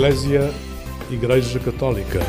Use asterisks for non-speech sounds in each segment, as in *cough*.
Eclésia Igreja Católica.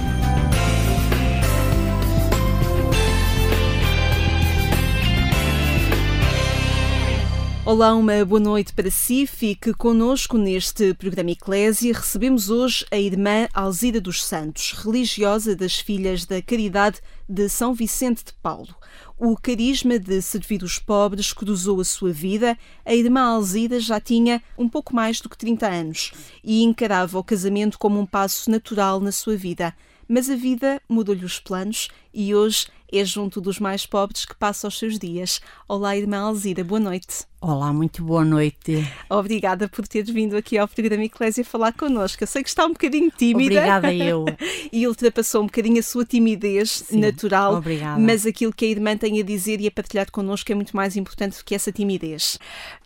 Olá, uma boa noite para si. Fique conosco neste programa Eclésia. Recebemos hoje a irmã Alzida dos Santos, religiosa das Filhas da Caridade de São Vicente de Paulo. O carisma de servir pobres cruzou a sua vida. A irmã Alzida já tinha um pouco mais do que 30 anos e encarava o casamento como um passo natural na sua vida. Mas a vida mudou-lhe os planos e hoje é junto dos mais pobres que passa os seus dias. Olá, irmã Alzira, boa noite. Olá, muito boa noite. Obrigada por teres vindo aqui ao programa Eclésia falar connosco. Eu sei que está um bocadinho tímida. Obrigada eu. *laughs* e ultrapassou um bocadinho a sua timidez Sim, natural. Obrigada. Mas aquilo que a irmã tem a dizer e a partilhar connosco é muito mais importante do que essa timidez.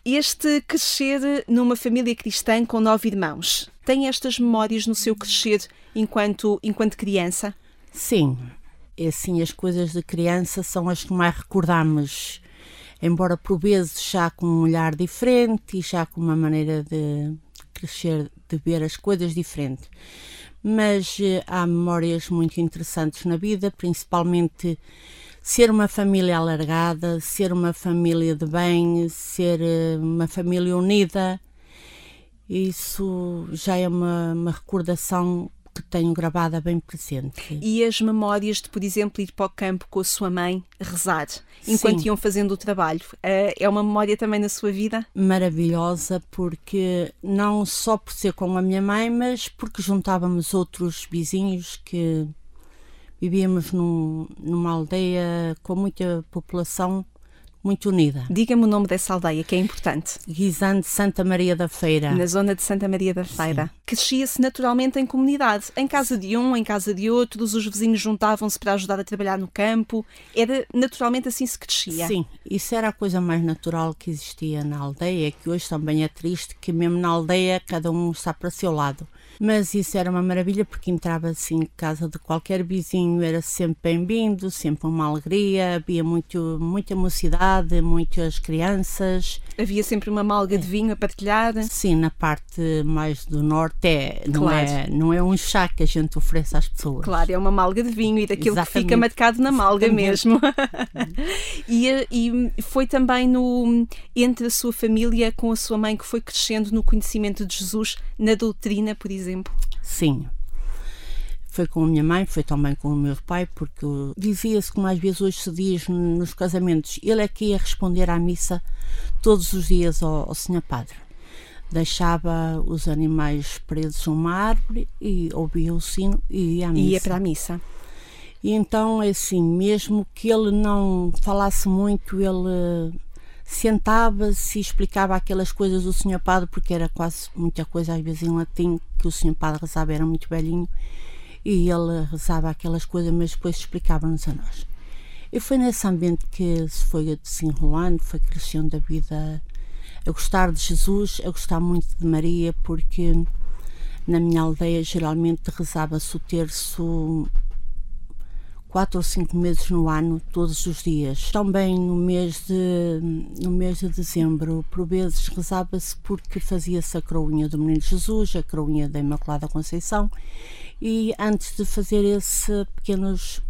Este crescer numa família cristã com nove irmãos, tem estas memórias no seu crescer enquanto, enquanto criança? Sim, é assim, as coisas de criança são as que mais recordamos, embora por vezes já com um olhar diferente e já com uma maneira de crescer, de ver as coisas diferente. Mas eh, há memórias muito interessantes na vida, principalmente ser uma família alargada, ser uma família de bem, ser eh, uma família unida. Isso já é uma, uma recordação que tenho gravada bem presente. E as memórias de, por exemplo, ir para o campo com a sua mãe rezar, enquanto Sim. iam fazendo o trabalho, eh, é uma memória também na sua vida? Maravilhosa, porque não só por ser com a minha mãe, mas porque juntávamos outros vizinhos que vivíamos num, numa aldeia com muita população muito unida. Diga-me o nome dessa aldeia, que é importante. Guisante Santa Maria da Feira. Na zona de Santa Maria da Feira. Crescia-se naturalmente em comunidade, em casa de um, em casa de outros, os vizinhos juntavam-se para ajudar a trabalhar no campo. Era naturalmente assim se crescia. Sim, isso era a coisa mais natural que existia na aldeia, que hoje também é triste, que mesmo na aldeia cada um está para o seu lado. Mas isso era uma maravilha porque entrava assim em casa de qualquer vizinho, era sempre bem-vindo, sempre uma alegria, havia muito, muita mocidade, muitas crianças. Havia sempre uma malga de vinho a partilhar. Sim, na parte mais do norte é, não, Claro. é, não é um chá que a gente oferece às pessoas. Claro, é uma malga de vinho e daquilo que fica Exatamente. marcado na malga Exatamente. mesmo. *laughs* *laughs* e, e foi também no entre a sua família com a sua mãe que foi crescendo no conhecimento de Jesus, na doutrina, por exemplo. Sim. Foi com a minha mãe, foi também com o meu pai, porque dizia-se que mais vezes hoje se diz nos casamentos, ele é que ia responder à missa todos os dias ao, ao senhor padre. Deixava os animais presos a uma árvore e ouvia o sino e ia à missa. E ia para a missa. E então, é assim, mesmo que ele não falasse muito, ele sentava-se e explicava aquelas coisas do Senhor Padre, porque era quase muita coisa, às vezes em latim, que o Senhor Padre rezava, era muito velhinho, e ele rezava aquelas coisas, mas depois explicava-nos a nós. E foi nesse ambiente que se foi desenrolando, foi crescendo a vida a gostar de Jesus, a gostar muito de Maria, porque na minha aldeia geralmente rezava-se o terço quatro ou cinco meses no ano, todos os dias. Também no mês de, no mês de dezembro, por vezes rezava-se porque fazia-se a croinha do Menino Jesus, a croinha da Imaculada Conceição, e antes de fazer esse pequenos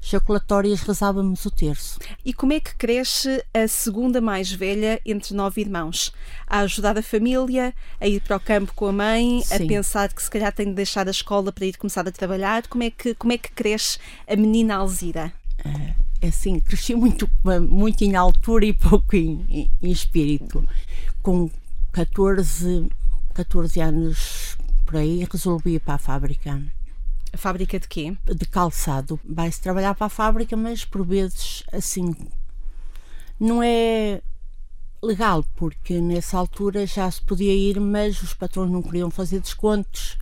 jaculatórias rezávamos o terço. E como é que cresce a segunda mais velha entre nove irmãos? A ajudar a família, a ir para o campo com a mãe, a Sim. pensar que se calhar tem de deixar a escola para ir começar a trabalhar. Como é que, como é que cresce a menina Alzira? É assim, cresci muito, muito em altura e pouco em, em- em espírito. Com 14, 14 anos por aí, resolvi ir para a fábrica A fábrica de quê? de calçado. Vai-se trabalhar para a fábrica, mas por vezes assim não é legal, porque nessa altura já se podia ir, mas os patrões não queriam fazer descontos.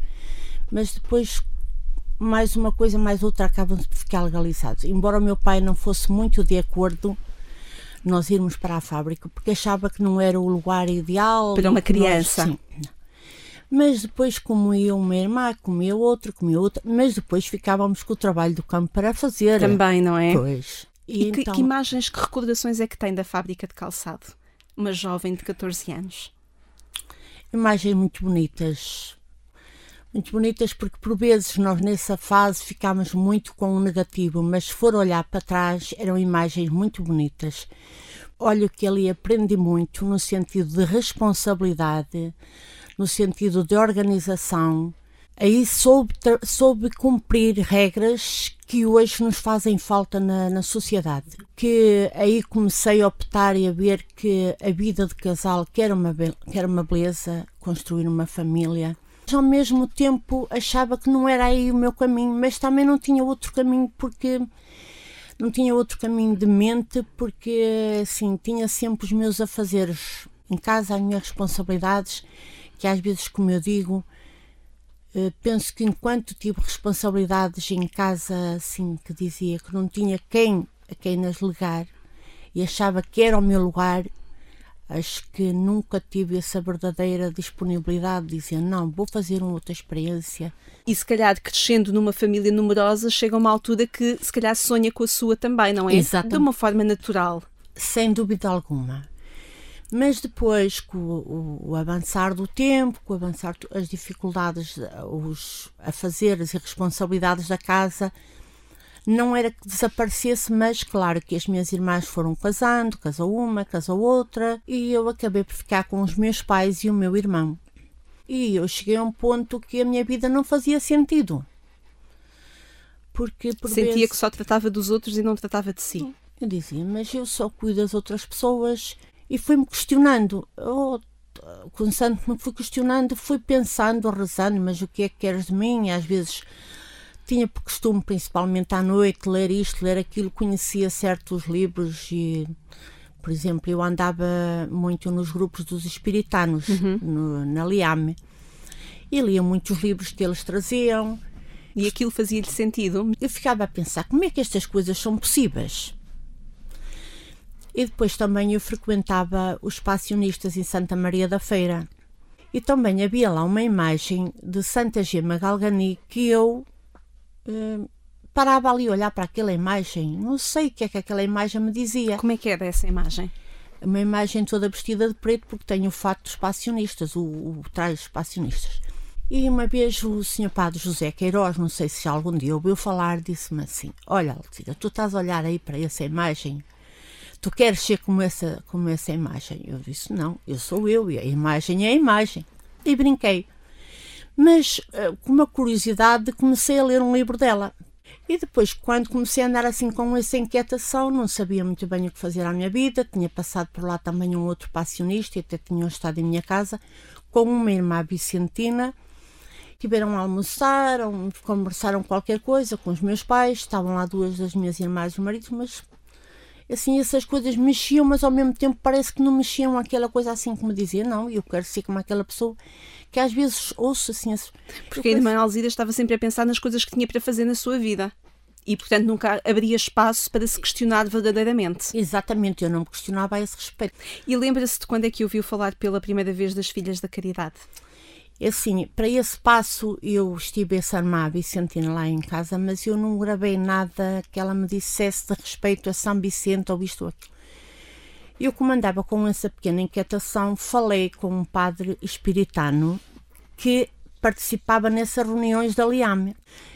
Mas depois, mais uma coisa, mais outra, acabam de ficar legalizados. Embora o meu pai não fosse muito de acordo nós irmos para a fábrica, porque achava que não era o lugar ideal. Para uma que nós- criança. sim. Mas depois comia uma irmã, comia outra, comia outra, mas depois ficávamos com o trabalho do campo para fazer. Também, não é? Pois. E, que, então, que imagens, que recordações é que tem da fábrica de calçado? Uma jovem de 14 anos. imagens muito bonitas, Muito bonitas porque por vezes nós nessa fase ficámos muito com o negativo, mas se for olhar para trás eram imagens muito bonitas. Olho que ali aprendi muito no sentido de responsabilidade, no sentido de organização. Aí soube, soube cumprir regras que hoje nos fazem falta na, na sociedade. Que aí comecei a optar e a ver que a vida de casal que era uma, que uma beleza, construir uma família, ao mesmo tempo achava que não era aí o meu caminho, mas também não tinha outro caminho porque não tinha outro caminho de mente porque assim tinha sempre os meus afazeres em casa, as minhas responsabilidades, que às vezes, como eu digo, eh, penso que enquanto tive responsabilidades em casa, assim, que dizia que não tinha quem a quem nas ligar e achava que era o meu lugar, acho que nunca tive essa verdadeira disponibilidade de dizer não, vou fazer uma outra experiência. E se calhar crescendo numa família numerosa chega uma altura que se calhar sonha com a sua também, não é? Exatamente. De uma forma natural. Sem dúvida alguma. Mas depois, com o, o avançar do tempo, com o avançar as dificuldades, os afazeres e responsabilidades da casa, não era que desaparecesse, mas claro que as minhas irmãs foram casando, casou uma, casou outra, e eu acabei por ficar com os meus pais e o meu irmão. E eu cheguei a um ponto que a minha vida não fazia sentido. Porque por Sentia vezes... que só tratava dos outros e não tratava de si. Eu dizia, mas eu só cuido das outras pessoas e fui-me questionando. Oh, me fui questionando, fui pensando, rezando, mas o que é que queres de mim? Às vezes tinha por costume, principalmente à noite, ler isto, ler aquilo, conhecia certos livros e, por exemplo, eu andava muito nos grupos dos espiritanos, uhum. no, na Liame, e lia muitos livros que eles traziam. E aquilo fazia-lhe sentido? Eu ficava a pensar, como é que estas coisas são possíveis? E depois também eu frequentava os passionistas em Santa Maria da Feira. E também havia lá uma imagem de Santa Gema Galgani que eu uh, parava ali a olhar para aquela imagem. Não sei o que é que aquela imagem me dizia. Como é que era essa imagem? Uma imagem toda vestida de preto, porque tem o fato dos passionistas, o, o traje dos passionistas. E uma vez o senhor Padre José Queiroz, não sei se algum dia ouviu falar, disse-me assim: Olha, Alcida, tu estás a olhar aí para essa imagem, tu queres ser como essa, como essa imagem? Eu disse: Não, eu sou eu e a imagem é a imagem. E brinquei. Mas, eh, com uma curiosidade, comecei a ler um livro dela. E depois, quando comecei a andar assim com essa inquietação, não sabia muito bem o que fazer à minha vida, tinha passado por lá também um outro passionista, e até tinham estado em minha casa, com uma irmã vicentina. Tiveram a almoçar, conversaram qualquer coisa com os meus pais, estavam lá duas das minhas irmãs e o marido, mas assim, essas coisas mexiam, mas ao mesmo tempo parece que não mexiam aquela coisa assim como dizia, não, eu quero ser como aquela pessoa que às vezes ouço assim. Porque a irmã Alzira estava sempre a pensar nas coisas que tinha para fazer na sua vida. E, portanto, nunca haveria espaço para se questionar verdadeiramente. Exatamente, eu não me questionava a esse respeito. E lembra-se de quando é que ouviu falar pela primeira vez das Filhas da Caridade? É assim, para esse passo eu estive a Sarmá Vicentina lá em casa, mas eu não gravei nada que ela me dissesse de respeito a São Vicente ou isto ou aquilo. Eu, como andava com essa pequena inquietação, falei com um padre espiritano que participava nessas reuniões da Liame.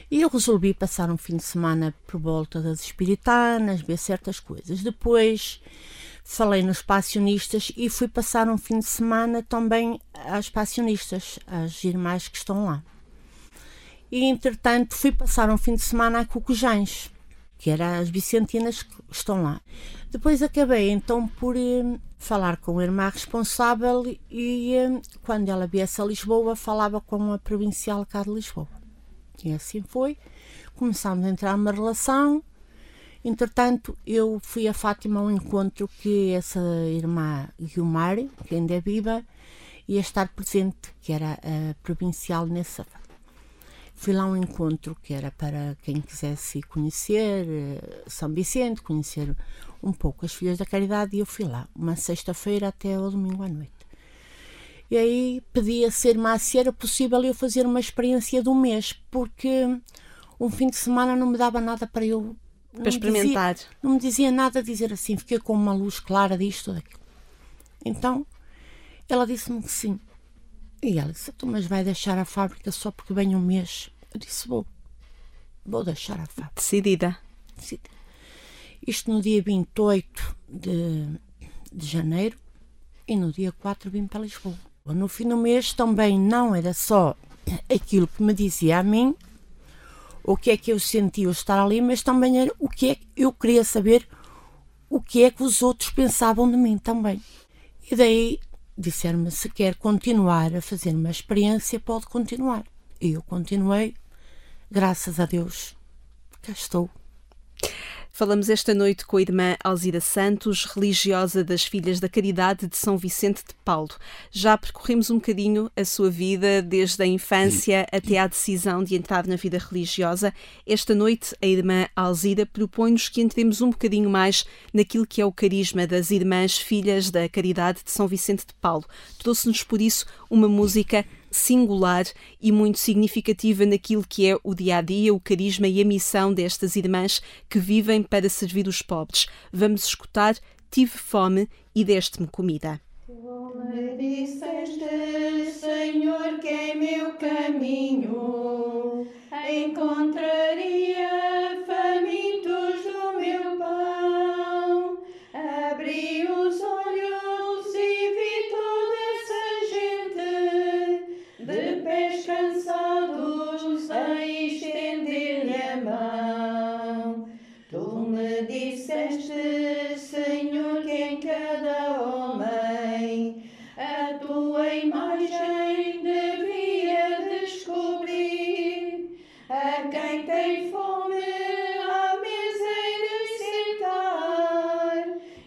E eu resolvi passar um fim de semana por volta das espiritanas, ver certas coisas. Depois falei nos passionistas e fui passar um fim de semana também às passionistas, às irmãs que estão lá. E entretanto fui passar um fim de semana a Cucujães que eram as vicentinas que estão lá. Depois acabei então por eh, falar com a irmã responsável e eh, quando ela viesse a Lisboa falava com a provincial cá de Lisboa. E assim foi. Começámos a entrar numa relação. Entretanto, eu fui a Fátima ao encontro que essa irmã Guilmar, que ainda é viva, ia estar presente, que era a provincial nessa Fui lá a um encontro que era para quem quisesse conhecer eh, São Vicente, conhecer um pouco as Filhas da Caridade, e eu fui lá, uma sexta-feira até ao domingo à noite. E aí pedi a ser má se era possível eu fazer uma experiência de um mês, porque um fim de semana não me dava nada para eu. Para experimentar. Dizia, não me dizia nada a dizer assim, fiquei com uma luz clara disto, daquilo. Então, ela disse-me que sim. E ela disse: Tu, mas vai deixar a fábrica só porque vem um mês? Eu disse: Vou, vou deixar a fábrica. Decidida. Decidida. Isto no dia 28 de, de janeiro e no dia 4 vim para Lisboa. No fim do mês também não era só aquilo que me dizia a mim, o que é que eu sentia estar ali, mas também era o que é que eu queria saber o que é que os outros pensavam de mim também. E daí disseram-me se quer continuar a fazer uma experiência, pode continuar. E eu continuei, graças a Deus, cá estou. Falamos esta noite com a irmã Alzira Santos, religiosa das Filhas da Caridade de São Vicente de Paulo. Já percorremos um bocadinho a sua vida, desde a infância até à decisão de entrar na vida religiosa. Esta noite, a irmã Alzira propõe-nos que entremos um bocadinho mais naquilo que é o carisma das Irmãs Filhas da Caridade de São Vicente de Paulo. Trouxe-nos, por isso, uma música singular e muito significativa naquilo que é o dia a dia, o carisma e a missão destas irmãs que vivem para servir os pobres. Vamos escutar Tive fome e deste-me comida. me disseste, Senhor, que é meu caminho, encontraria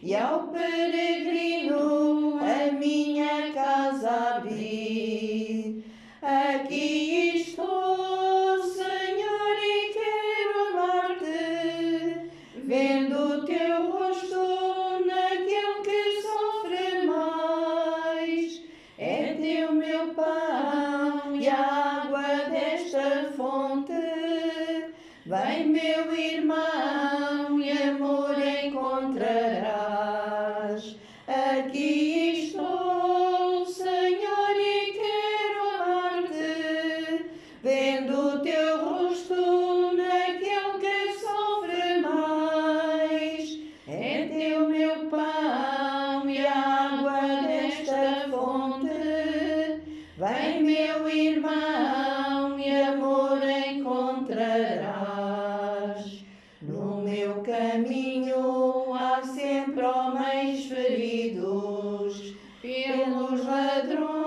e ao peregrino pelos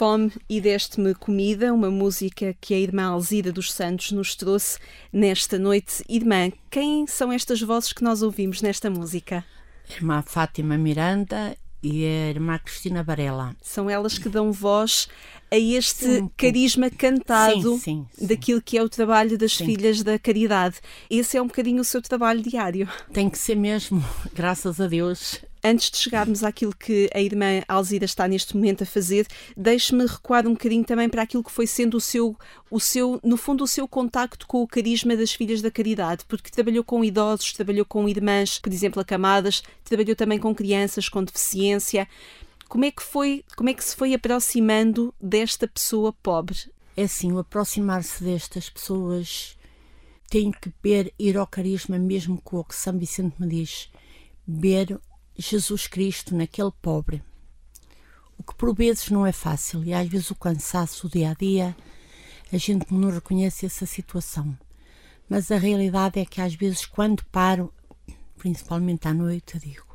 fome e deste-me comida, uma música que a irmã Alzira dos Santos nos trouxe nesta noite. Irmã, quem são estas vozes que nós ouvimos nesta música? Irmã Fátima Miranda e a irmã Cristina Varela. São elas que dão voz a este Sim. carisma cantado Sim, sim, daquilo que é o trabalho das filhas da caridade. Esse é um bocadinho o seu trabalho diário. Tem que ser mesmo, *laughs* graças a Deus, Antes de chegarmos àquilo que a irmã Alzira está neste momento a fazer, deixe-me recuar um bocadinho também para aquilo que foi sendo o seu, o seu, no fundo, o seu contacto com o carisma das Filhas da Caridade, porque trabalhou com idosos, trabalhou com irmãs, por exemplo, acamadas, trabalhou também com crianças com deficiência. Como é que foi, como é que se foi aproximando desta pessoa pobre? É assim, o aproximar-se destas pessoas tem que ver, ir ao carisma mesmo com o que São Vicente me diz, ver Jesus Cristo naquele pobre. O que por vezes não é fácil e às vezes o cansaço, o dia a dia, a gente não reconhece essa situação. Mas a realidade é que às vezes quando paro, principalmente à noite, digo,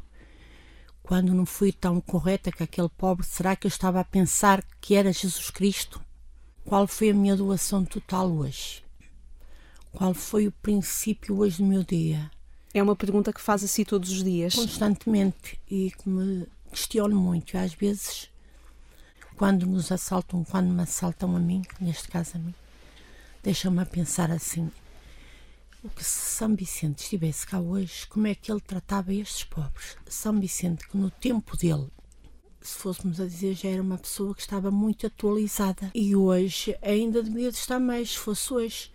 quando não fui tão correta com aquele pobre, será que eu estava a pensar que era Jesus Cristo? Qual foi a minha doação total hoje? Qual foi o princípio hoje do meu dia? É uma pergunta que faz assim todos os dias. Constantemente e que me questiono muito. Às vezes, quando nos assaltam, quando me assaltam a mim, neste caso a mim, deixam-me a pensar assim: o que se São Vicente estivesse cá hoje, como é que ele tratava estes pobres? São Vicente, que no tempo dele, se fôssemos a dizer, já era uma pessoa que estava muito atualizada e hoje ainda devia estar mais, se fosse hoje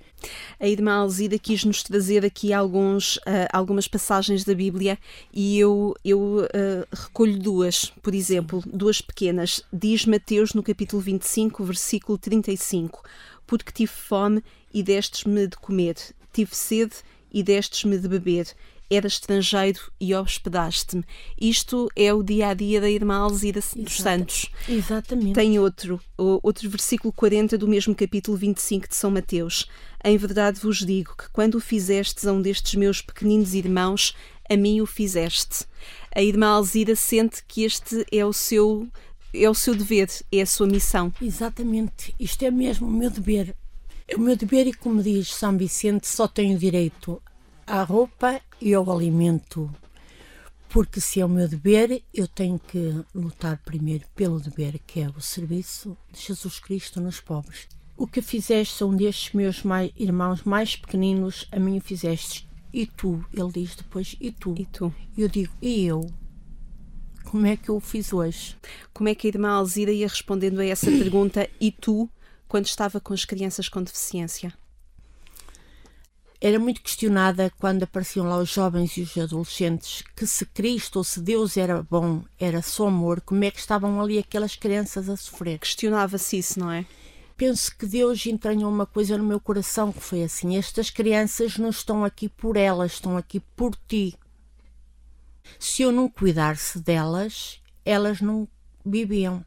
a irmã Alzida quis-nos trazer aqui alguns, uh, algumas passagens da Bíblia e eu, eu uh, recolho duas, por exemplo, duas pequenas. Diz Mateus no capítulo 25, versículo 35: Porque tive fome e destes-me de comer, tive sede e destes-me de beber era estrangeiro e hospedaste-me. Isto é o dia a dia da irmã Alzira dos. Santos. Exatamente. Tem outro, outro versículo 40 do mesmo capítulo 25 de São Mateus. Em verdade vos digo que quando o fizestes a um destes meus pequeninos irmãos, a mim o fizeste. A irmã Alzira sente que este é o seu é o seu dever, é a sua missão. Exatamente, isto é mesmo o meu dever. O meu dever, e como diz São Vicente, só tenho direito à roupa e ao alimento. Porque se é o meu dever, eu tenho que lutar primeiro pelo dever, que é o serviço de Jesus Cristo nos pobres. O que fizeste a um destes meus mais, irmãos mais pequeninos, a mim o fizeste. E tu? Ele diz depois, e tu? E tu? Eu digo, e eu? Como é que eu o fiz hoje? Como é que a irmã Alzira ia respondendo a essa pergunta, e tu, quando estava com as crianças com deficiência? Era muito questionada quando apareciam lá os jovens e os adolescentes que se Cristo ou se Deus era bom, era só amor, como é que estavam ali aquelas crianças a sofrer? Questionava-se isso, não é? Penso que Deus entranhou uma coisa no meu coração que foi assim: estas crianças não estão aqui por elas, estão aqui por ti. Se eu não cuidasse delas, elas não viviam.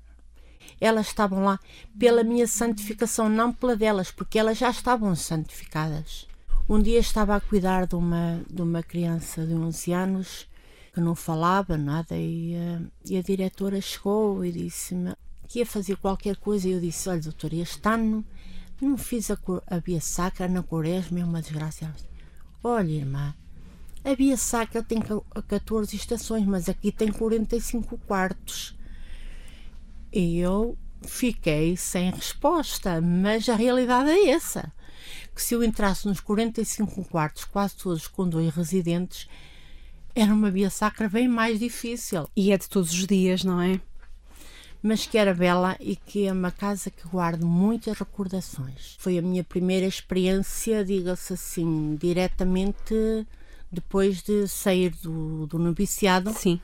Elas estavam lá pela minha santificação, não pela delas, porque elas já estavam santificadas. Um dia estava a cuidar de uma, de uma criança de 11 anos que não falava nada e, uh, e a diretora chegou e disse-me que ia fazer qualquer coisa e eu disse, olha doutor, este ano não fiz a, a Via Sacra na Quaresma, é uma desgraça. Olha irmã, a Via Sacra tem 14 estações, mas aqui tem 45 quartos. E eu fiquei sem resposta, mas a realidade é essa que se eu entrasse nos 45 quartos, quase todos com dois residentes, era uma via sacra bem mais difícil. E é de todos os dias, não é? Mas que era bela e que é uma casa que guardo muitas recordações. Foi a minha primeira experiência, diga-se assim, diretamente depois de sair do, do noviciado. Sim.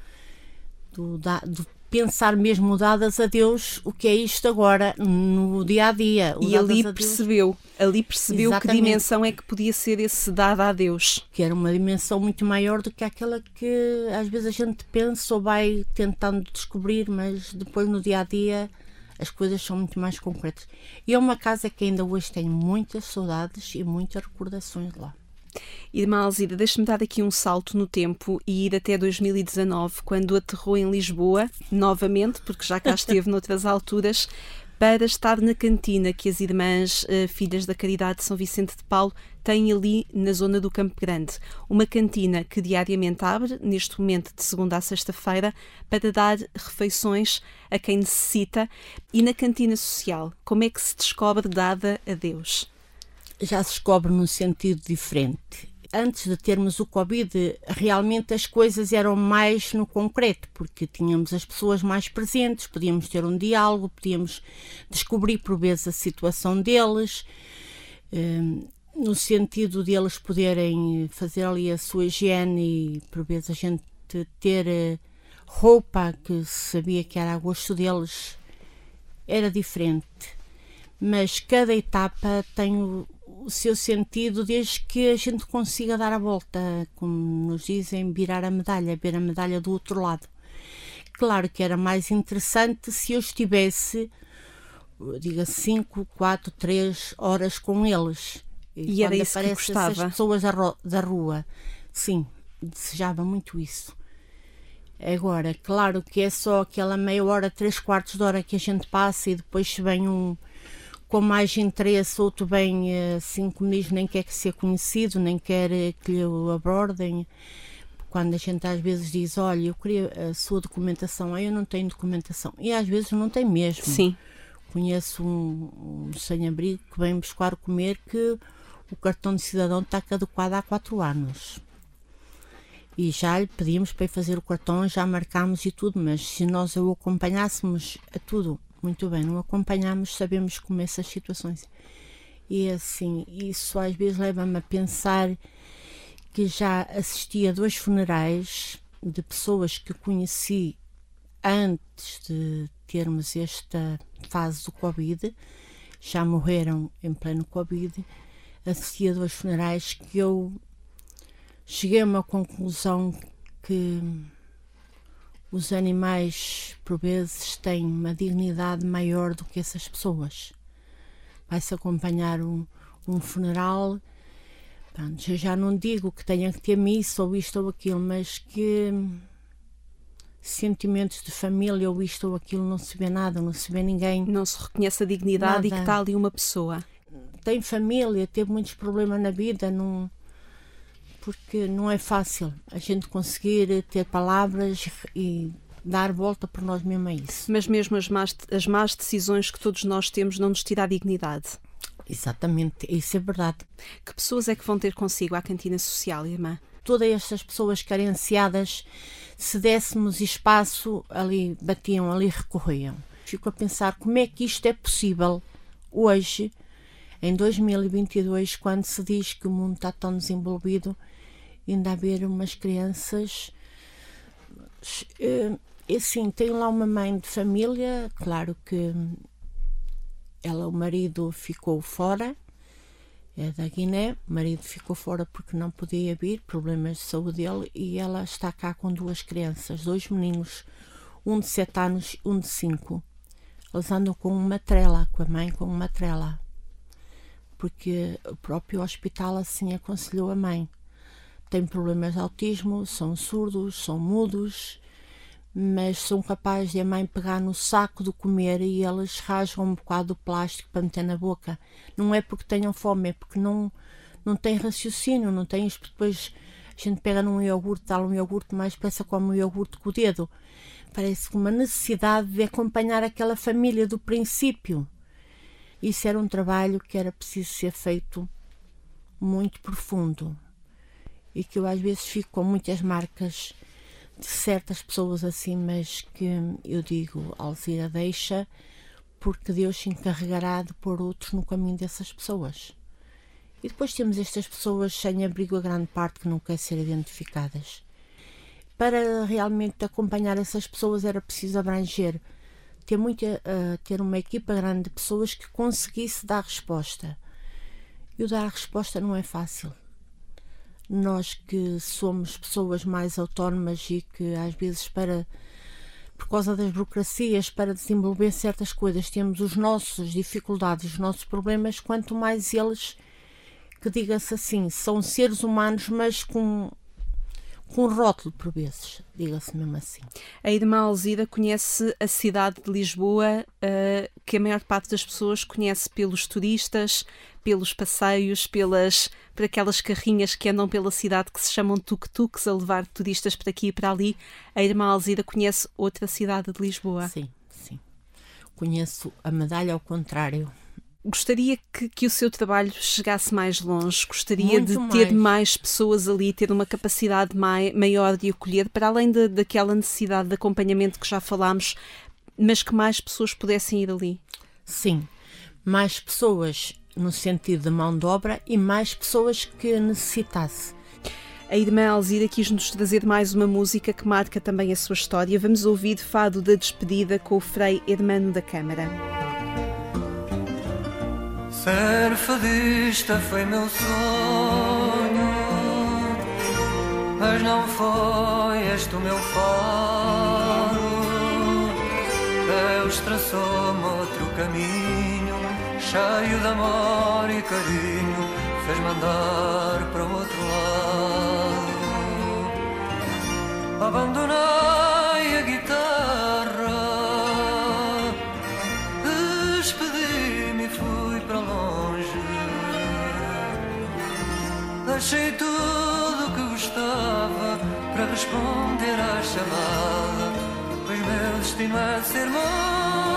Do, da, do pensar mesmo dadas a Deus o que é isto agora no dia a dia. E ali percebeu, ali percebeu Exatamente. que dimensão é que podia ser esse dado a Deus. Que era uma dimensão muito maior do que aquela que às vezes a gente pensa ou vai tentando descobrir, mas depois no dia a dia as coisas são muito mais concretas. E é uma casa que ainda hoje tenho muitas saudades e muitas recordações lá. Irmã Alzida, deixe-me dar aqui um salto no tempo e ir até 2019, quando aterrou em Lisboa, novamente, porque já cá esteve *laughs* noutras alturas, para estar na cantina que as irmãs uh, Filhas da Caridade de São Vicente de Paulo têm ali na zona do Campo Grande. Uma cantina que diariamente abre, neste momento de segunda a sexta-feira, para dar refeições a quem necessita. E na cantina social, como é que se descobre dada a Deus? Já se descobre num sentido diferente. antes de termos o Covid, realmente as coisas eram mais no concreto, porque tínhamos as pessoas mais presentes, podíamos ter um diálogo, podíamos descobrir por vezes a situação deles, hum, no sentido de eles poderem fazer ali a sua higiene e por vezes a gente ter eh, roupa que sabia que era a gosto deles, era diferente. Mas cada etapa tem o, seu sentido desde que a gente consiga dar a volta, como nos dizem, virar a medalha, ver a medalha do outro lado. Claro que era mais interessante se eu estivesse, diga 5, 4, 3 horas com eles. E, e era isso que gostava? as pessoas da rua. Sim, desejava muito isso. Agora, claro que é só aquela meia hora, três quartos de hora que a gente passa e depois se vem um com mais interesse, outro bem, assim como diz, nem quer que seja conhecido, nem quer que lhe abordem. Quando a gente às vezes diz, olha, eu queria a sua documentação, aí eu não tenho documentação. E às vezes não tem mesmo. Sim. Conheço um, um sem-abrigo que vem buscar comer que o cartão de cidadão está caducado há quatro anos. E já lhe pedimos para ir fazer o cartão, já marcámos e tudo, mas se nós o acompanhássemos a tudo muito bem, não acompanhamos, sabemos como essas situações. E assim, isso às vezes leva-me a pensar que já assisti a dois funerais de pessoas que conheci antes de termos esta fase do Covid, já morreram em pleno Covid, assisti a dois funerais que eu cheguei a uma conclusão que os animais, por vezes, têm uma dignidade maior do que essas pessoas. Vai-se acompanhar um, um funeral. Pronto, eu já não digo que tenha que ter missa ou isto ou aquilo, mas que sentimentos de família ou isto ou aquilo não se vê nada, não se vê ninguém. Não se reconhece a dignidade nada. e que está ali uma pessoa. Tem família, teve muitos problemas na vida, não porque não é fácil a gente conseguir ter palavras e dar volta por nós mesmos a isso. Mas mesmo as más, as más decisões que todos nós temos não nos tira a dignidade. Exatamente, isso é verdade. Que pessoas é que vão ter consigo à cantina social, irmã? Todas estas pessoas carenciadas, se dessemos espaço, ali batiam, ali recorriam. Fico a pensar como é que isto é possível hoje, em 2022, quando se diz que o mundo está tão desenvolvido, ainda haver umas crianças. Uh, assim, tenho lá uma mãe de família, claro que ela, o marido ficou fora, é da Guiné, o marido ficou fora porque não podia vir, problemas de saúde dele, e ela está cá com duas crianças, dois meninos, um de sete anos e um de cinco. Eles andam com uma trela, com a mãe com uma trela, porque o próprio hospital assim aconselhou a mãe têm problemas de autismo, são surdos, são mudos, mas são capazes de a mãe pegar no saco de comer e elas rasgam um bocado do plástico para meter na boca. Não é porque tenham fome, é porque não, não têm raciocínio, não têm isto. Depois a gente pega num iogurte, dá um iogurte mais depressa como um iogurte com o dedo. Parece uma necessidade de acompanhar aquela família do princípio. Isso era um trabalho que era preciso ser feito muito profundo e que eu às vezes fico com muitas marcas de certas pessoas assim, mas que eu digo, Alzira, deixa, porque Deus se encarregará de pôr outros no caminho dessas pessoas. E depois temos estas pessoas sem abrigo, a grande parte que não quer ser identificadas. Para realmente acompanhar essas pessoas era preciso abranger, ter, muita, uh, ter uma equipa grande de pessoas que conseguisse dar resposta. E o dar resposta não é fácil nós que somos pessoas mais autónomas e que às vezes para por causa das burocracias para desenvolver certas coisas temos os nossos dificuldades, os nossos problemas, quanto mais eles que diga-se assim, são seres humanos, mas com com rótulo por vezes, diga-se mesmo assim. A Irmã Alzira conhece a cidade de Lisboa, uh, que a maior parte das pessoas conhece pelos turistas, pelos passeios, pelas por aquelas carrinhas que andam pela cidade que se chamam tuk-tuks a levar turistas para aqui e para ali. A Irmã Alzira conhece outra cidade de Lisboa. Sim, sim. Conheço a medalha ao contrário. Gostaria que, que o seu trabalho chegasse mais longe? Gostaria Muito de ter mais. mais pessoas ali, ter uma capacidade mai, maior de acolher, para além de, daquela necessidade de acompanhamento que já falámos, mas que mais pessoas pudessem ir ali? Sim, mais pessoas no sentido de mão de obra e mais pessoas que necessitasse. A irmã Alzira quis-nos trazer mais uma música que marca também a sua história. Vamos ouvir Fado da Despedida com o Frei Hermano da Câmara. Ser fadista foi meu sonho, mas não foi este o meu faro. Deus traçou-me outro caminho, cheio de amor e carinho, fez-me andar para o outro lado. Abandonei a guitarra, despedi-me e fui para longe. Deixei tudo o que gostava para responder à chamada, pois meu destino é ser monge.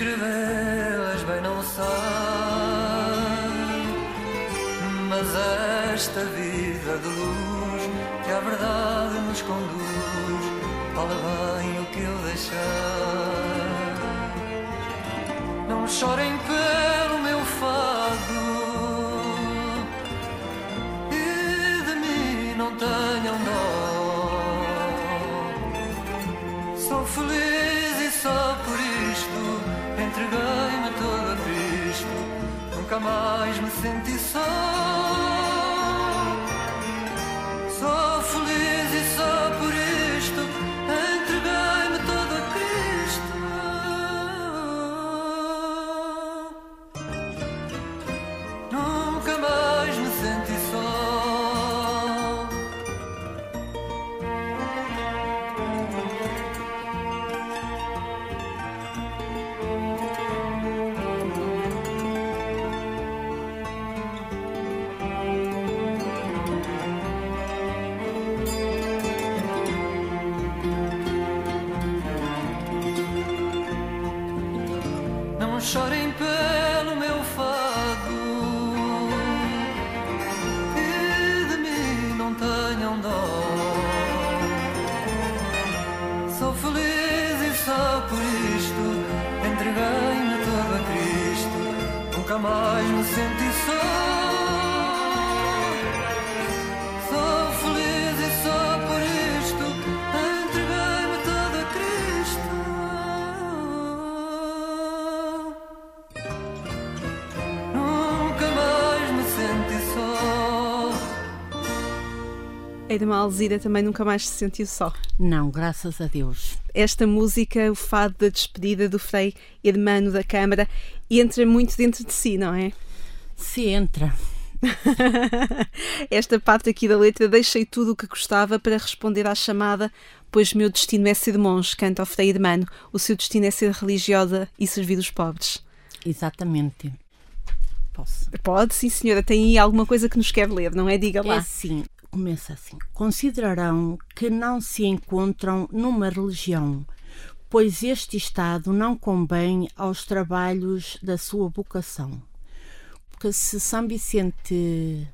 Descrevê-las bem não sei. Mas esta vida de luz que a verdade nos conduz, fala bem o que eu deixei. Não chorem pelo meu fado e de mim não tenham dó. Sou feliz e só por isto entreguei-me todo a Cristo. Nunca mais me senti só. Nunca mais me senti só. Sou feliz e só por isto entreguei-me todo a Cristo. Nunca mais me senti só. A irmã Alzira também nunca mais se sentiu só. Não, graças a Deus. Esta música, o fado da despedida do Frei Hermano da Câmara, entra muito dentro de si, não é? Se entra. *laughs* Esta parte aqui da letra, deixei tudo o que gostava para responder à chamada, pois meu destino é ser monge, canta o Frei Hermano. O seu destino é ser religiosa e servir os pobres. Exatamente. Posso. Pode, sim, senhora. Tem aí alguma coisa que nos quer ler, não é? Diga É lá. Começa assim. Considerarão que não se encontram numa religião, pois este estado não convém aos trabalhos da sua vocação. Porque se São Vicente,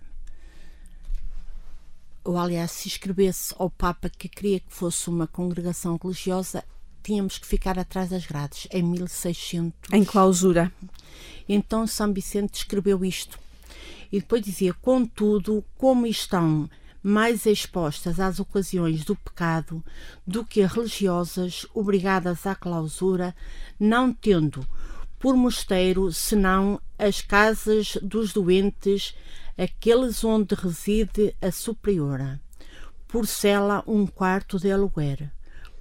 ou aliás, se escrevesse ao Papa que queria que fosse uma congregação religiosa, tínhamos que ficar atrás das grades, em 1600. Em clausura. Então São Vicente escreveu isto. E depois dizia: Contudo, como estão mais expostas às ocasiões do pecado do que as religiosas obrigadas à clausura, não tendo por mosteiro senão as casas dos doentes, aqueles onde reside a superiora, por cela um quarto de aluguer,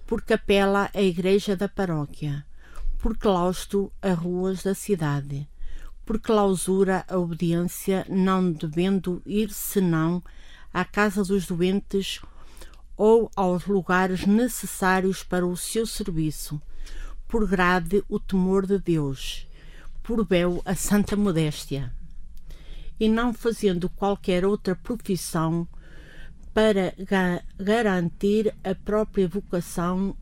por capela a igreja da paróquia, por claustro as ruas da cidade, por clausura a obediência, não devendo ir senão à casa dos doentes ou aos lugares necessários para o seu serviço, por grade o temor de Deus, por bel a santa modéstia, e não fazendo qualquer outra profissão para ga garantir a própria vocação,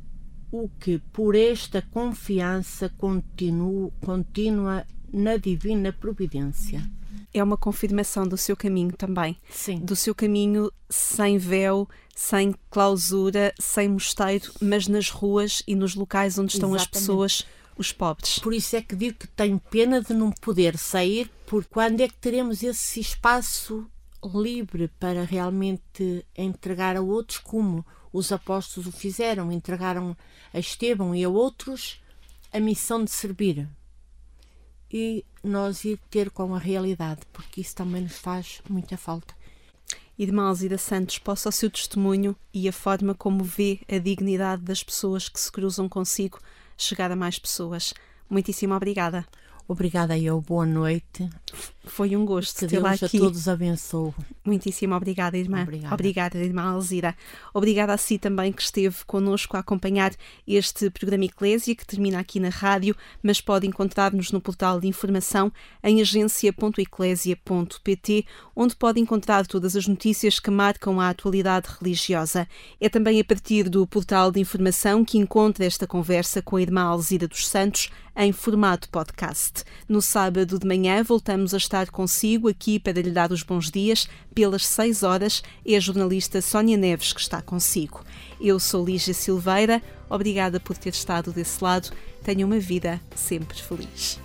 o que por esta confiança continua, continua na divina providência é uma confirmação do seu caminho também. Sim. Do seu caminho sem véu, sem clausura, sem mosteiro, mas nas ruas e nos locais onde estão Exatamente. as pessoas, os pobres. Por isso é que digo que tenho pena de não poder sair, porque quando é que teremos esse espaço livre para realmente entregar a outros como os apóstolos o fizeram, entregaram a Estevão e a outros a missão de servir e nós ir ter com a realidade, porque isso também nos faz muita falta. Irmã Alzira Santos, possa o seu testemunho e a forma como vê a dignidade das pessoas que se cruzam consigo chegar a mais pessoas. Muitíssimo obrigada. Obrigada eu, boa noite. Foi um gosto tê-la aqui. a todos abençoe. Muitíssimo obrigada, irmã. Obrigada. obrigada, irmã Alzira. Obrigada a si também que esteve connosco a acompanhar este programa Eclésia, que termina aqui na rádio, mas pode encontrar-nos no portal de informação em agência.eclésia.pt, onde pode encontrar todas as notícias que marcam a atualidade religiosa. É também a partir do portal de informação que encontra esta conversa com a irmã Alzira dos Santos em formato podcast. No sábado de manhã voltamos a estar consigo aqui para lhe dar os bons dias. Pelas 6 horas é a jornalista Sónia Neves que está consigo. Eu sou Lígia Silveira. Obrigada por ter estado desse lado. Tenha uma vida sempre feliz.